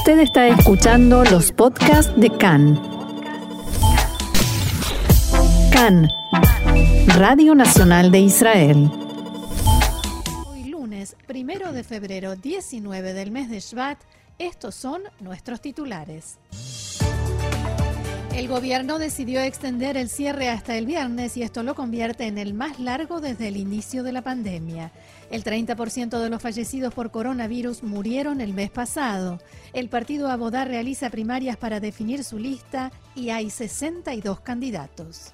Usted está escuchando los podcasts de CAN. CAN, Radio Nacional de Israel. Hoy lunes, primero de febrero, 19 del mes de Shvat, estos son nuestros titulares. El gobierno decidió extender el cierre hasta el viernes y esto lo convierte en el más largo desde el inicio de la pandemia. El 30% de los fallecidos por coronavirus murieron el mes pasado. El partido Abodá realiza primarias para definir su lista y hay 62 candidatos.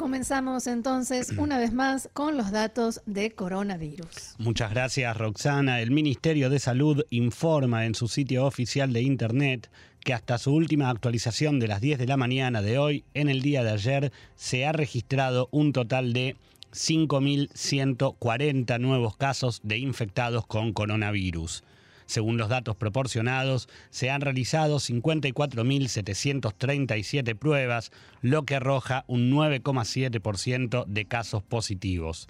Comenzamos entonces una vez más con los datos de coronavirus. Muchas gracias Roxana. El Ministerio de Salud informa en su sitio oficial de Internet que hasta su última actualización de las 10 de la mañana de hoy, en el día de ayer, se ha registrado un total de 5.140 nuevos casos de infectados con coronavirus. Según los datos proporcionados, se han realizado 54.737 pruebas, lo que arroja un 9,7% de casos positivos.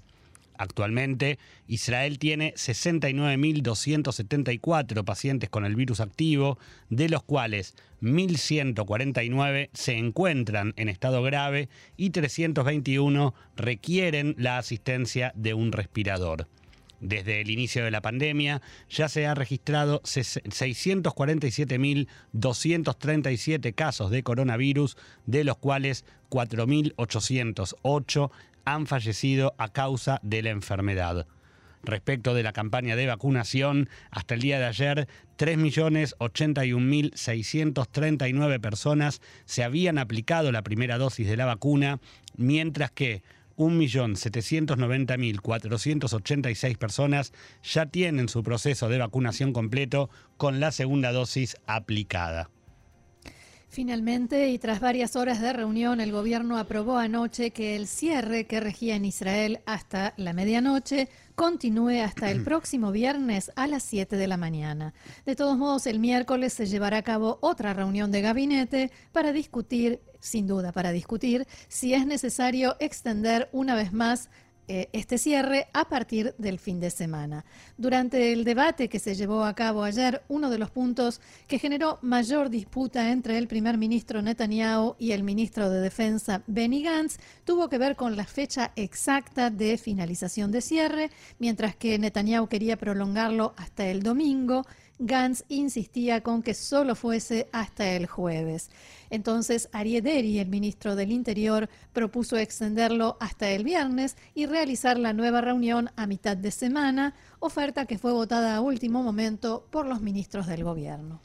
Actualmente, Israel tiene 69.274 pacientes con el virus activo, de los cuales 1.149 se encuentran en estado grave y 321 requieren la asistencia de un respirador. Desde el inicio de la pandemia ya se han registrado 647.237 casos de coronavirus, de los cuales 4.808 han fallecido a causa de la enfermedad. Respecto de la campaña de vacunación, hasta el día de ayer, 3.081.639 personas se habían aplicado la primera dosis de la vacuna, mientras que 1.790.486 personas ya tienen su proceso de vacunación completo con la segunda dosis aplicada. Finalmente, y tras varias horas de reunión, el gobierno aprobó anoche que el cierre que regía en Israel hasta la medianoche continúe hasta el próximo viernes a las 7 de la mañana. De todos modos, el miércoles se llevará a cabo otra reunión de gabinete para discutir, sin duda, para discutir si es necesario extender una vez más este cierre a partir del fin de semana. Durante el debate que se llevó a cabo ayer, uno de los puntos que generó mayor disputa entre el primer ministro Netanyahu y el ministro de Defensa Benny Gantz tuvo que ver con la fecha exacta de finalización de cierre, mientras que Netanyahu quería prolongarlo hasta el domingo Gantz insistía con que solo fuese hasta el jueves. Entonces, Ariederi, el ministro del Interior, propuso extenderlo hasta el viernes y realizar la nueva reunión a mitad de semana, oferta que fue votada a último momento por los ministros del gobierno.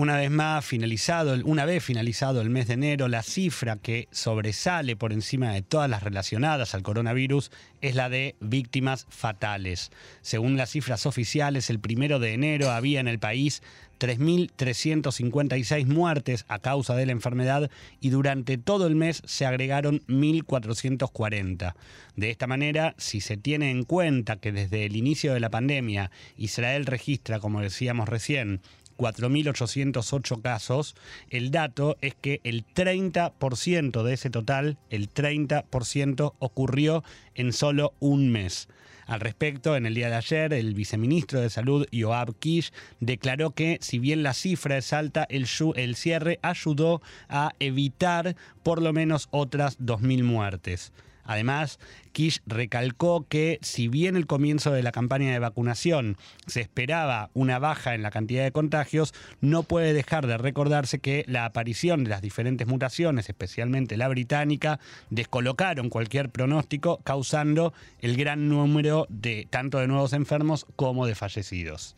Una vez más, finalizado, una vez finalizado el mes de enero, la cifra que sobresale por encima de todas las relacionadas al coronavirus es la de víctimas fatales. Según las cifras oficiales, el primero de enero había en el país 3.356 muertes a causa de la enfermedad y durante todo el mes se agregaron 1.440. De esta manera, si se tiene en cuenta que desde el inicio de la pandemia Israel registra, como decíamos recién, 4.808 casos, el dato es que el 30% de ese total, el 30% ocurrió en solo un mes. Al respecto, en el día de ayer, el viceministro de Salud, Joab Kish, declaró que si bien la cifra es alta, el, el cierre ayudó a evitar por lo menos otras 2.000 muertes. Además, Kish recalcó que si bien el comienzo de la campaña de vacunación se esperaba una baja en la cantidad de contagios, no puede dejar de recordarse que la aparición de las diferentes mutaciones, especialmente la británica, descolocaron cualquier pronóstico, causando el gran número de tanto de nuevos enfermos como de fallecidos.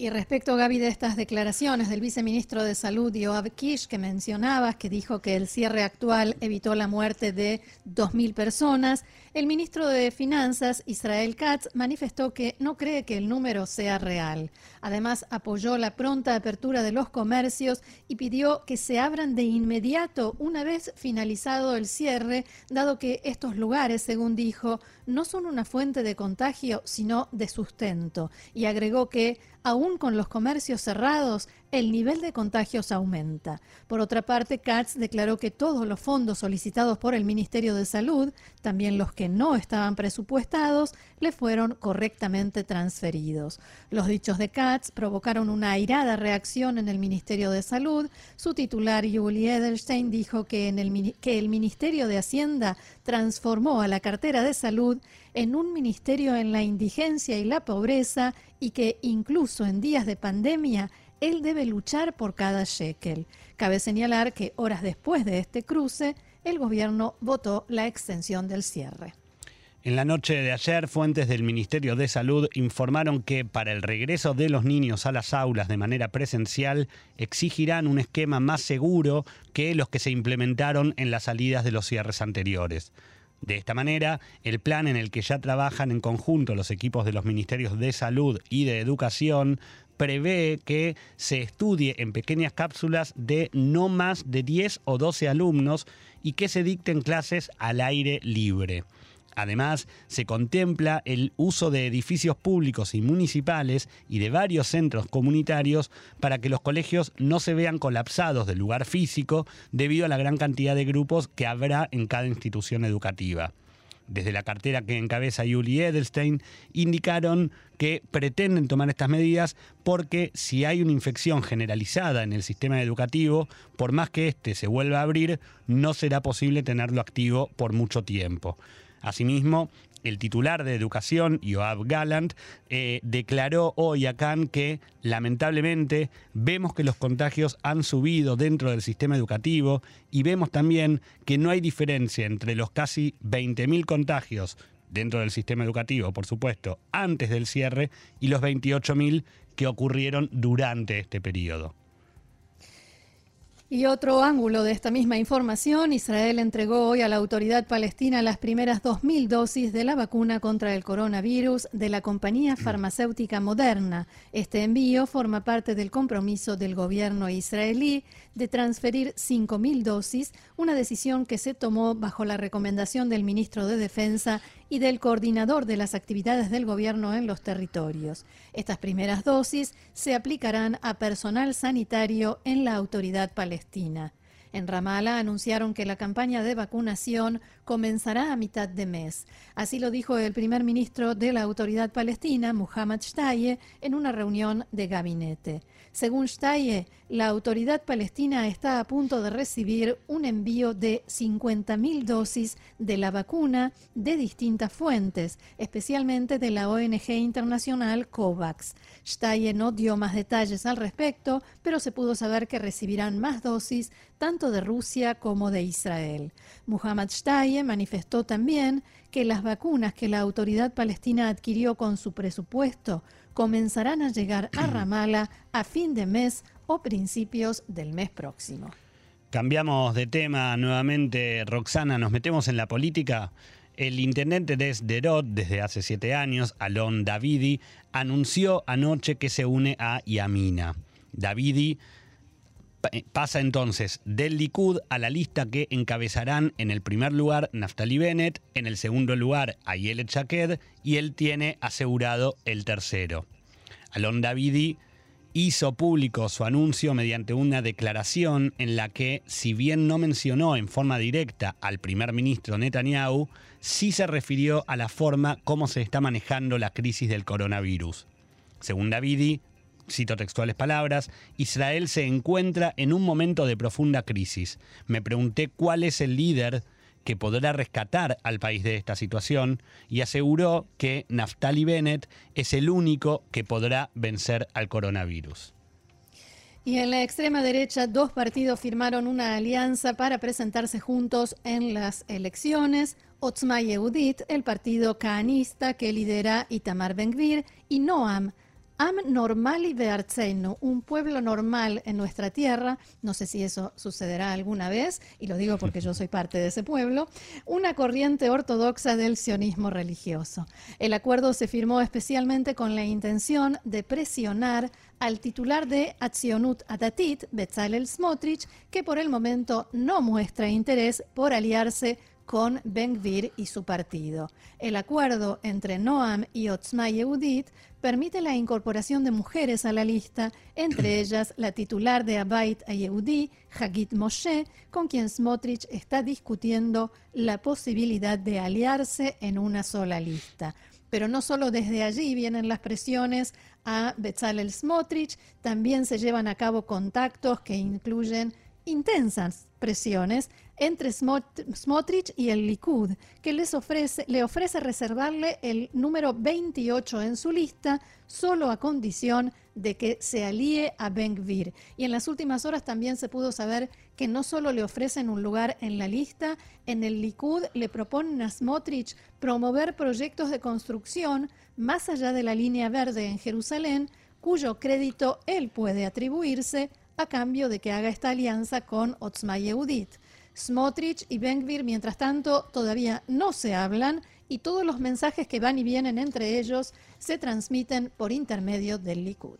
Y respecto, Gaby, de estas declaraciones del viceministro de Salud, Yoav Kish, que mencionabas, que dijo que el cierre actual evitó la muerte de 2.000 personas, el ministro de Finanzas, Israel Katz, manifestó que no cree que el número sea real. Además, apoyó la pronta apertura de los comercios y pidió que se abran de inmediato una vez finalizado el cierre, dado que estos lugares, según dijo, no son una fuente de contagio, sino de sustento. Y agregó que aún con los comercios cerrados, el nivel de contagios aumenta. Por otra parte, Katz declaró que todos los fondos solicitados por el Ministerio de Salud, también los que no estaban presupuestados, le fueron correctamente transferidos. Los dichos de Katz provocaron una airada reacción en el Ministerio de Salud. Su titular, Julie Edelstein, dijo que, el, que el Ministerio de Hacienda transformó a la cartera de salud en un ministerio en la indigencia y la pobreza y que incluso en días de pandemia él debe luchar por cada shekel. Cabe señalar que horas después de este cruce, el gobierno votó la extensión del cierre. En la noche de ayer, fuentes del Ministerio de Salud informaron que para el regreso de los niños a las aulas de manera presencial exigirán un esquema más seguro que los que se implementaron en las salidas de los cierres anteriores. De esta manera, el plan en el que ya trabajan en conjunto los equipos de los Ministerios de Salud y de Educación prevé que se estudie en pequeñas cápsulas de no más de 10 o 12 alumnos y que se dicten clases al aire libre. Además, se contempla el uso de edificios públicos y municipales y de varios centros comunitarios para que los colegios no se vean colapsados del lugar físico debido a la gran cantidad de grupos que habrá en cada institución educativa desde la cartera que encabeza Julie Edelstein, indicaron que pretenden tomar estas medidas porque si hay una infección generalizada en el sistema educativo, por más que éste se vuelva a abrir, no será posible tenerlo activo por mucho tiempo. Asimismo, el titular de Educación, Joab Gallant, eh, declaró hoy a Cannes que lamentablemente vemos que los contagios han subido dentro del sistema educativo y vemos también que no hay diferencia entre los casi 20.000 contagios dentro del sistema educativo, por supuesto, antes del cierre y los 28.000 que ocurrieron durante este periodo. Y otro ángulo de esta misma información, Israel entregó hoy a la autoridad palestina las primeras 2.000 dosis de la vacuna contra el coronavirus de la compañía farmacéutica Moderna. Este envío forma parte del compromiso del gobierno israelí de transferir 5.000 dosis, una decisión que se tomó bajo la recomendación del ministro de Defensa y del coordinador de las actividades del gobierno en los territorios. Estas primeras dosis se aplicarán a personal sanitario en la autoridad palestina. En Ramallah anunciaron que la campaña de vacunación comenzará a mitad de mes. Así lo dijo el primer ministro de la autoridad palestina, Muhammad Shtaye, en una reunión de gabinete. Según Shtaye, la autoridad palestina está a punto de recibir un envío de 50.000 dosis de la vacuna de distintas fuentes, especialmente de la ONG internacional COVAX. Shtaye no dio más detalles al respecto, pero se pudo saber que recibirán más dosis tanto de Rusia como de Israel. Muhammad Shtaye manifestó también que las vacunas que la autoridad palestina adquirió con su presupuesto comenzarán a llegar a Ramallah a fin de mes o principios del mes próximo. Cambiamos de tema nuevamente, Roxana, nos metemos en la política. El intendente de Sderot desde hace siete años, Alon Davidi, anunció anoche que se une a Yamina. Davidi pasa entonces del Likud a la lista que encabezarán en el primer lugar Naftali Bennett, en el segundo lugar Ayelet Shaked y él tiene asegurado el tercero. Alon Davidi hizo público su anuncio mediante una declaración en la que, si bien no mencionó en forma directa al primer ministro Netanyahu, sí se refirió a la forma como se está manejando la crisis del coronavirus. Según Davidi, cito textuales palabras, Israel se encuentra en un momento de profunda crisis. Me pregunté cuál es el líder que podrá rescatar al país de esta situación y aseguró que Naftali Bennett es el único que podrá vencer al coronavirus. Y en la extrema derecha, dos partidos firmaron una alianza para presentarse juntos en las elecciones. Otzma Yehudit, el partido caanista que lidera Itamar Ben-Gvir, y Noam, Am normali beartzeno, un pueblo normal en nuestra tierra, no sé si eso sucederá alguna vez, y lo digo porque yo soy parte de ese pueblo, una corriente ortodoxa del sionismo religioso. El acuerdo se firmó especialmente con la intención de presionar al titular de Atzionut Atatit, Bezalel Smotrich, que por el momento no muestra interés por aliarse con Ben-Gvir y su partido. El acuerdo entre Noam y Otzma Yehudit permite la incorporación de mujeres a la lista, entre ellas la titular de Abait Yehudi, Hagit Moshe, con quien Smotrich está discutiendo la posibilidad de aliarse en una sola lista. Pero no solo desde allí vienen las presiones a Bezalel Smotrich, también se llevan a cabo contactos que incluyen intensas presiones entre Smotrich y el Likud, que les ofrece, le ofrece reservarle el número 28 en su lista, solo a condición de que se alíe a Ben Gvir. Y en las últimas horas también se pudo saber que no solo le ofrecen un lugar en la lista, en el Likud le proponen a Smotrich promover proyectos de construcción más allá de la línea verde en Jerusalén, cuyo crédito él puede atribuirse a cambio de que haga esta alianza con Otzma Yehudit. Smotrich y Ben-Gvir, mientras tanto, todavía no se hablan y todos los mensajes que van y vienen entre ellos se transmiten por intermedio del Likud.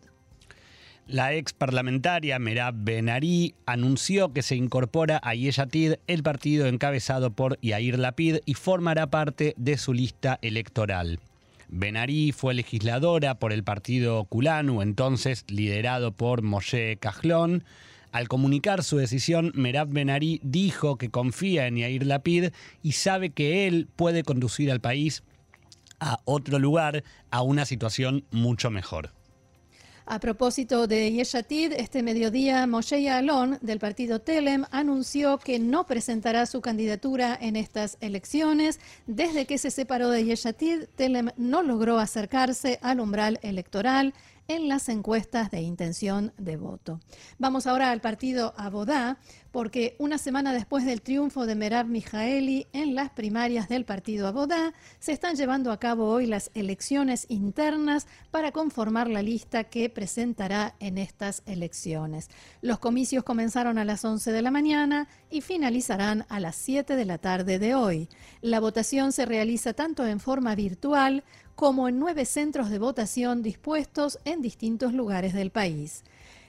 La ex parlamentaria Merab Benari anunció que se incorpora a Yeshatid, el partido encabezado por Yair Lapid, y formará parte de su lista electoral. Benari fue legisladora por el partido Kulanu, entonces liderado por Moshe Kajlón. Al comunicar su decisión, Merab Benari dijo que confía en Yair Lapid y sabe que él puede conducir al país a otro lugar, a una situación mucho mejor. A propósito de Yeshatid, este mediodía Moshe Alon del partido Telem anunció que no presentará su candidatura en estas elecciones. Desde que se separó de Yeshatid, Telem no logró acercarse al umbral electoral en las encuestas de intención de voto. Vamos ahora al partido Abodá, porque una semana después del triunfo de Merab Mijaeli en las primarias del partido Abodá, se están llevando a cabo hoy las elecciones internas para conformar la lista que presentará en estas elecciones. Los comicios comenzaron a las 11 de la mañana y finalizarán a las 7 de la tarde de hoy. La votación se realiza tanto en forma virtual como en nueve centros de votación dispuestos en distintos lugares del país.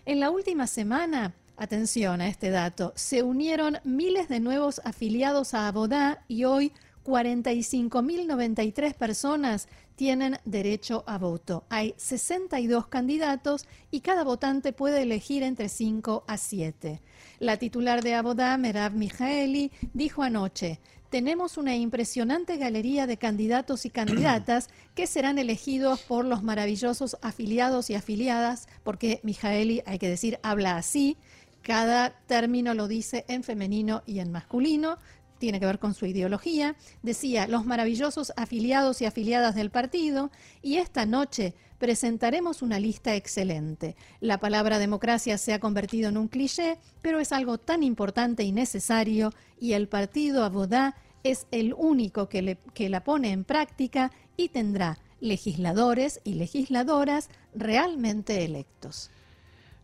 En la última semana, atención a este dato, se unieron miles de nuevos afiliados a Abodá y hoy 45.093 personas tienen derecho a voto. Hay 62 candidatos y cada votante puede elegir entre 5 a 7. La titular de Abodá, Merab Mijaeli, dijo anoche, tenemos una impresionante galería de candidatos y candidatas que serán elegidos por los maravillosos afiliados y afiliadas, porque Mijaeli, hay que decir, habla así, cada término lo dice en femenino y en masculino, tiene que ver con su ideología. Decía, los maravillosos afiliados y afiliadas del partido, y esta noche presentaremos una lista excelente. La palabra democracia se ha convertido en un cliché, pero es algo tan importante y necesario, y el partido Abodá es el único que, que la pone en práctica y tendrá legisladores y legisladoras realmente electos.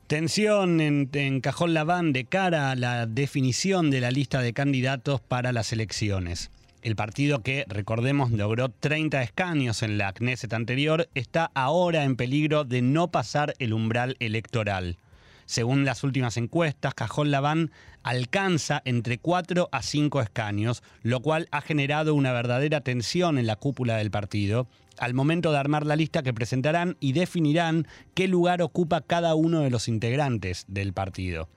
Tensión en, Cajón Labán de cara a la definición de la lista de candidatos para las elecciones. El partido que, recordemos, logró 30 escaños en la Knesset anterior, está ahora en peligro de no pasar el umbral electoral. Según las últimas encuestas, Cajón Labán alcanza entre 4 a 5 escaños, lo cual ha generado una verdadera tensión en la cúpula del partido al momento de armar la lista que presentarán y definirán qué lugar ocupa cada uno de los integrantes del partido.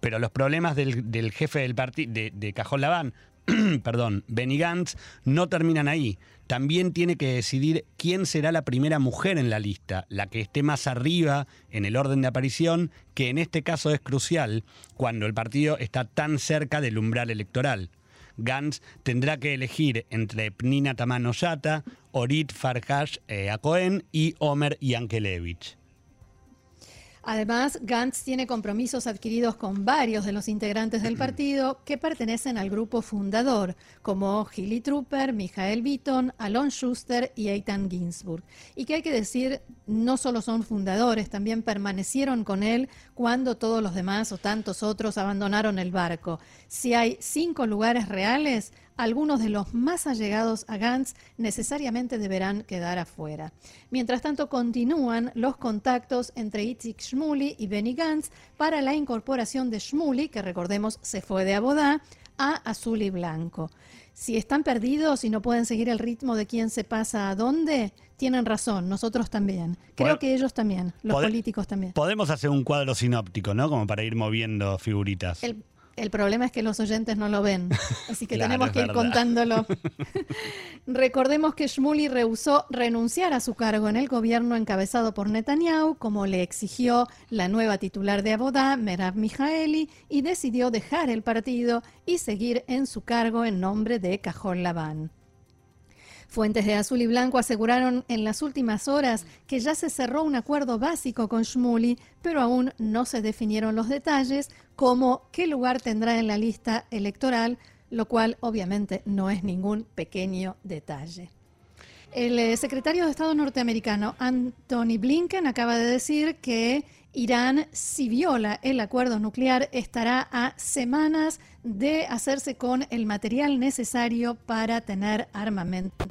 Pero los problemas del, jefe del partido, de, Cajón Labán, perdón, Benny Gantz, no terminan ahí. También tiene que decidir quién será la primera mujer en la lista, la que esté más arriba en el orden de aparición, que en este caso es crucial cuando el partido está tan cerca del umbral electoral. Gantz tendrá que elegir entre Pnina Tamanoyata, Orit Farhash eh, Acohen y Omer Yankelevich. Además, Gantz tiene compromisos adquiridos con varios de los integrantes del partido que pertenecen al grupo fundador, como Gilly Trooper, Michael Beaton, Alon Schuster y Eitan Ginsburg. Y que hay que decir, no solo son fundadores, también permanecieron con él cuando todos los demás o tantos otros abandonaron el barco. Si hay cinco lugares reales, algunos de los más allegados a Gantz necesariamente deberán quedar afuera. Mientras tanto, continúan los contactos entre Itzik Shmuli y Benny Gantz para la incorporación de Shmuli, que recordemos se fue de Abodá, a azul y blanco. si están perdidos y no pueden seguir el ritmo de quién se pasa a dónde, tienen razón, nosotros también. Creo que ellos también, los políticos también. Podemos hacer un cuadro sinóptico, ¿no? Como para ir moviendo figuritas. El problema es que los oyentes no lo ven, así que tenemos que ir contándolo. Recordemos que Shmuli rehusó renunciar a su cargo en el gobierno encabezado por Netanyahu, como le exigió la nueva titular de Abodá, Merav Mijaeli, y decidió dejar el partido y seguir en su cargo en nombre de Cajol Labán. Fuentes de Azul y Blanco aseguraron en las últimas horas que ya se cerró un acuerdo básico con Shmuli, pero aún no se definieron los detalles, como qué lugar tendrá en la lista electoral, lo cual obviamente no es ningún pequeño detalle. El eh, secretario de Estado norteamericano Anthony Blinken acaba de decir que Irán, si viola el acuerdo nuclear, estará a semanas de hacerse con el material necesario para tener armamento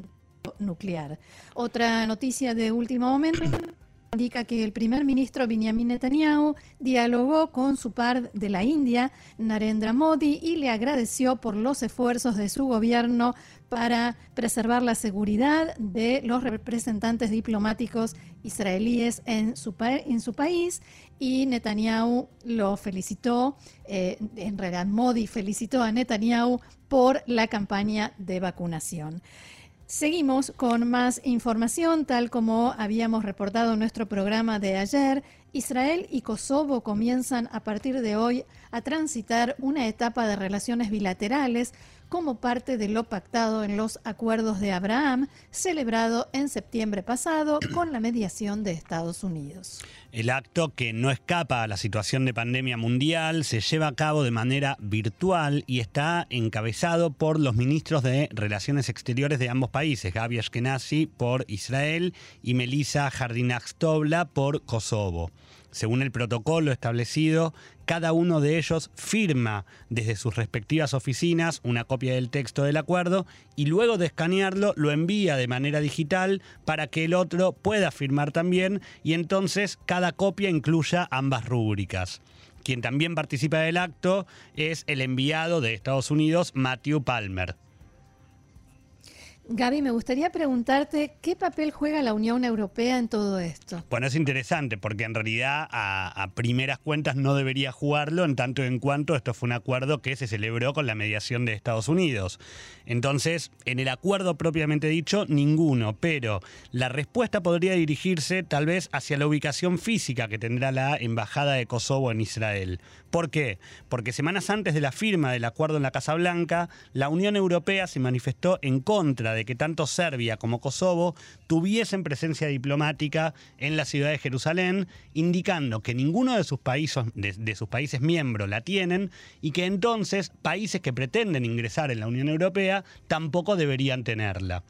nuclear. Otra noticia de último momento indica que el primer ministro Benjamin Netanyahu dialogó con su par de la India, Narendra Modi, y le agradeció por los esfuerzos de su gobierno para preservar la seguridad de los representantes diplomáticos israelíes en su, país y Netanyahu lo felicitó, eh, en realidad Modi felicitó a Netanyahu por la campaña de vacunación. Seguimos con más información, tal como habíamos reportado en nuestro programa de ayer. Israel y Kosovo comienzan a partir de hoy a transitar una etapa de relaciones bilaterales como parte de lo pactado en los acuerdos de Abraham, celebrado en septiembre pasado con la mediación de Estados Unidos. El acto, que no escapa a la situación de pandemia mundial, se lleva a cabo de manera virtual y está encabezado por los ministros de Relaciones Exteriores de ambos países, Gabi Ashkenazi por Israel y Melissa Jardinax-Tobla por Kosovo. Según el protocolo establecido, cada uno de ellos firma desde sus respectivas oficinas una copia del texto del acuerdo y luego de escanearlo lo envía de manera digital para que el otro pueda firmar también y entonces cada copia incluya ambas rúbricas. Quien también participa del acto es el enviado de Estados Unidos, Matthew Palmer. Gaby, me gustaría preguntarte qué papel juega la Unión Europea en todo esto. Bueno, es interesante porque en realidad a, primeras cuentas no debería jugarlo en tanto en cuanto esto fue un acuerdo que se celebró con la mediación de Estados Unidos. Entonces, en el acuerdo propiamente dicho, ninguno, pero la respuesta podría dirigirse tal vez hacia la ubicación física que tendrá la Embajada de Kosovo en Israel. ¿Por qué? Porque semanas antes de la firma del acuerdo en la Casa Blanca, la Unión Europea se manifestó en contra de que tanto Serbia como Kosovo tuviesen presencia diplomática en la ciudad de Jerusalén, indicando que ninguno de sus países, de, sus países miembros la tienen y que entonces países que pretenden ingresar en la Unión Europea tampoco deberían tenerla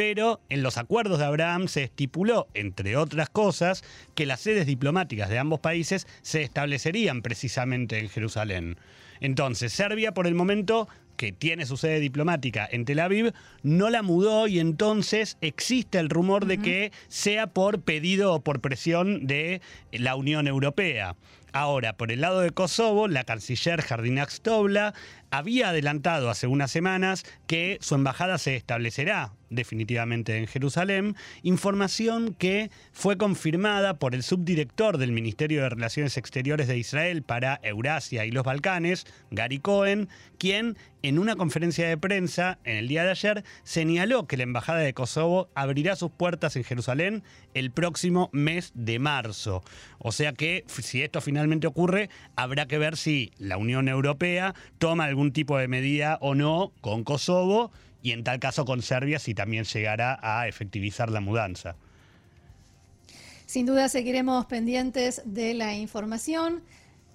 pero en los acuerdos de Abraham se estipuló, entre otras cosas, que las sedes diplomáticas de ambos países se establecerían precisamente en Jerusalén. Entonces, Serbia por el momento que tiene su sede diplomática en Tel Aviv, no la mudó y entonces existe el rumor de que sea por pedido o por presión de la Unión Europea. Ahora, por el lado de Kosovo, la canciller Jardinax Tobla había adelantado hace unas semanas que su embajada se establecerá definitivamente en Jerusalén, información que fue confirmada por el subdirector del Ministerio de Relaciones Exteriores de Israel para Eurasia y los Balcanes, Gary Cohen, quien en una conferencia de prensa en el día de ayer señaló que la Embajada de Kosovo abrirá sus puertas en Jerusalén el próximo mes de marzo. O sea que si esto finalmente ocurre, habrá que ver si la Unión Europea toma algún tipo de medida o no con Kosovo y en tal caso con Serbia si también llegará a efectivizar la mudanza. Sin duda seguiremos pendientes de la información.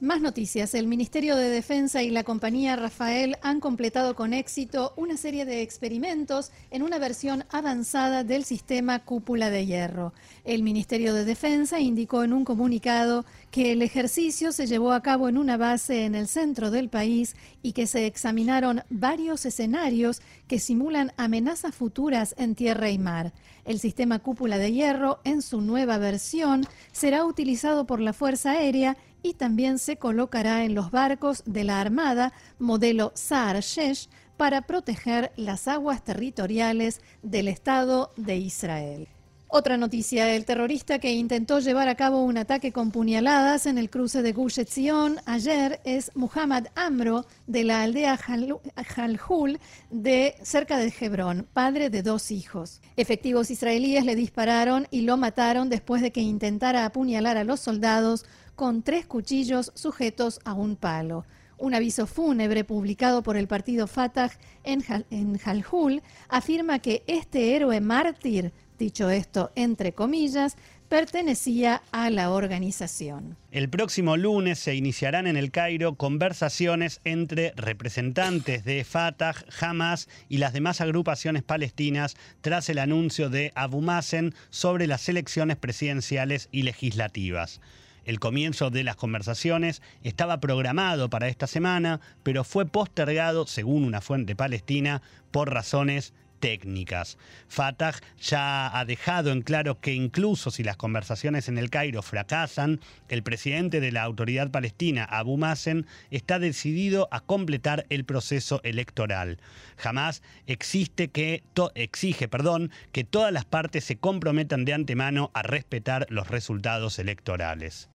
Más noticias. El Ministerio de Defensa y la compañía Rafael han completado con éxito una serie de experimentos en una versión avanzada del sistema cúpula de hierro. El Ministerio de Defensa indicó en un comunicado que el ejercicio se llevó a cabo en una base en el centro del país y que se examinaron varios escenarios que simulan amenazas futuras en tierra y mar. El sistema cúpula de hierro, en su nueva versión, será utilizado por la Fuerza Aérea y también se colocará en los barcos de la Armada modelo Saar Shesh para proteger las aguas territoriales del Estado de Israel. Otra noticia, el terrorista que intentó llevar a cabo un ataque con puñaladas en el cruce de Gush Etzion ayer es Muhammad Amro de la aldea Jalhul de cerca de Hebrón, padre de dos hijos. Efectivos israelíes le dispararon y lo mataron después de que intentara apuñalar a los soldados con tres cuchillos sujetos a un palo. Un aviso fúnebre publicado por el partido Fatah en, Jalhul afirma que este héroe mártir dicho esto entre comillas, pertenecía a la organización. El próximo lunes se iniciarán en el Cairo conversaciones entre representantes de Fatah, Hamas y las demás agrupaciones palestinas tras el anuncio de Abu Mazen sobre las elecciones presidenciales y legislativas. El comienzo de las conversaciones estaba programado para esta semana, pero fue postergado, según una fuente palestina, por razones técnicas. Fatah ya ha dejado en claro que incluso si las conversaciones en el Cairo fracasan, el presidente de la autoridad palestina, Abu Mazen, está decidido a completar el proceso electoral. Jamás existe que exige perdón, que todas las partes se comprometan de antemano a respetar los resultados electorales.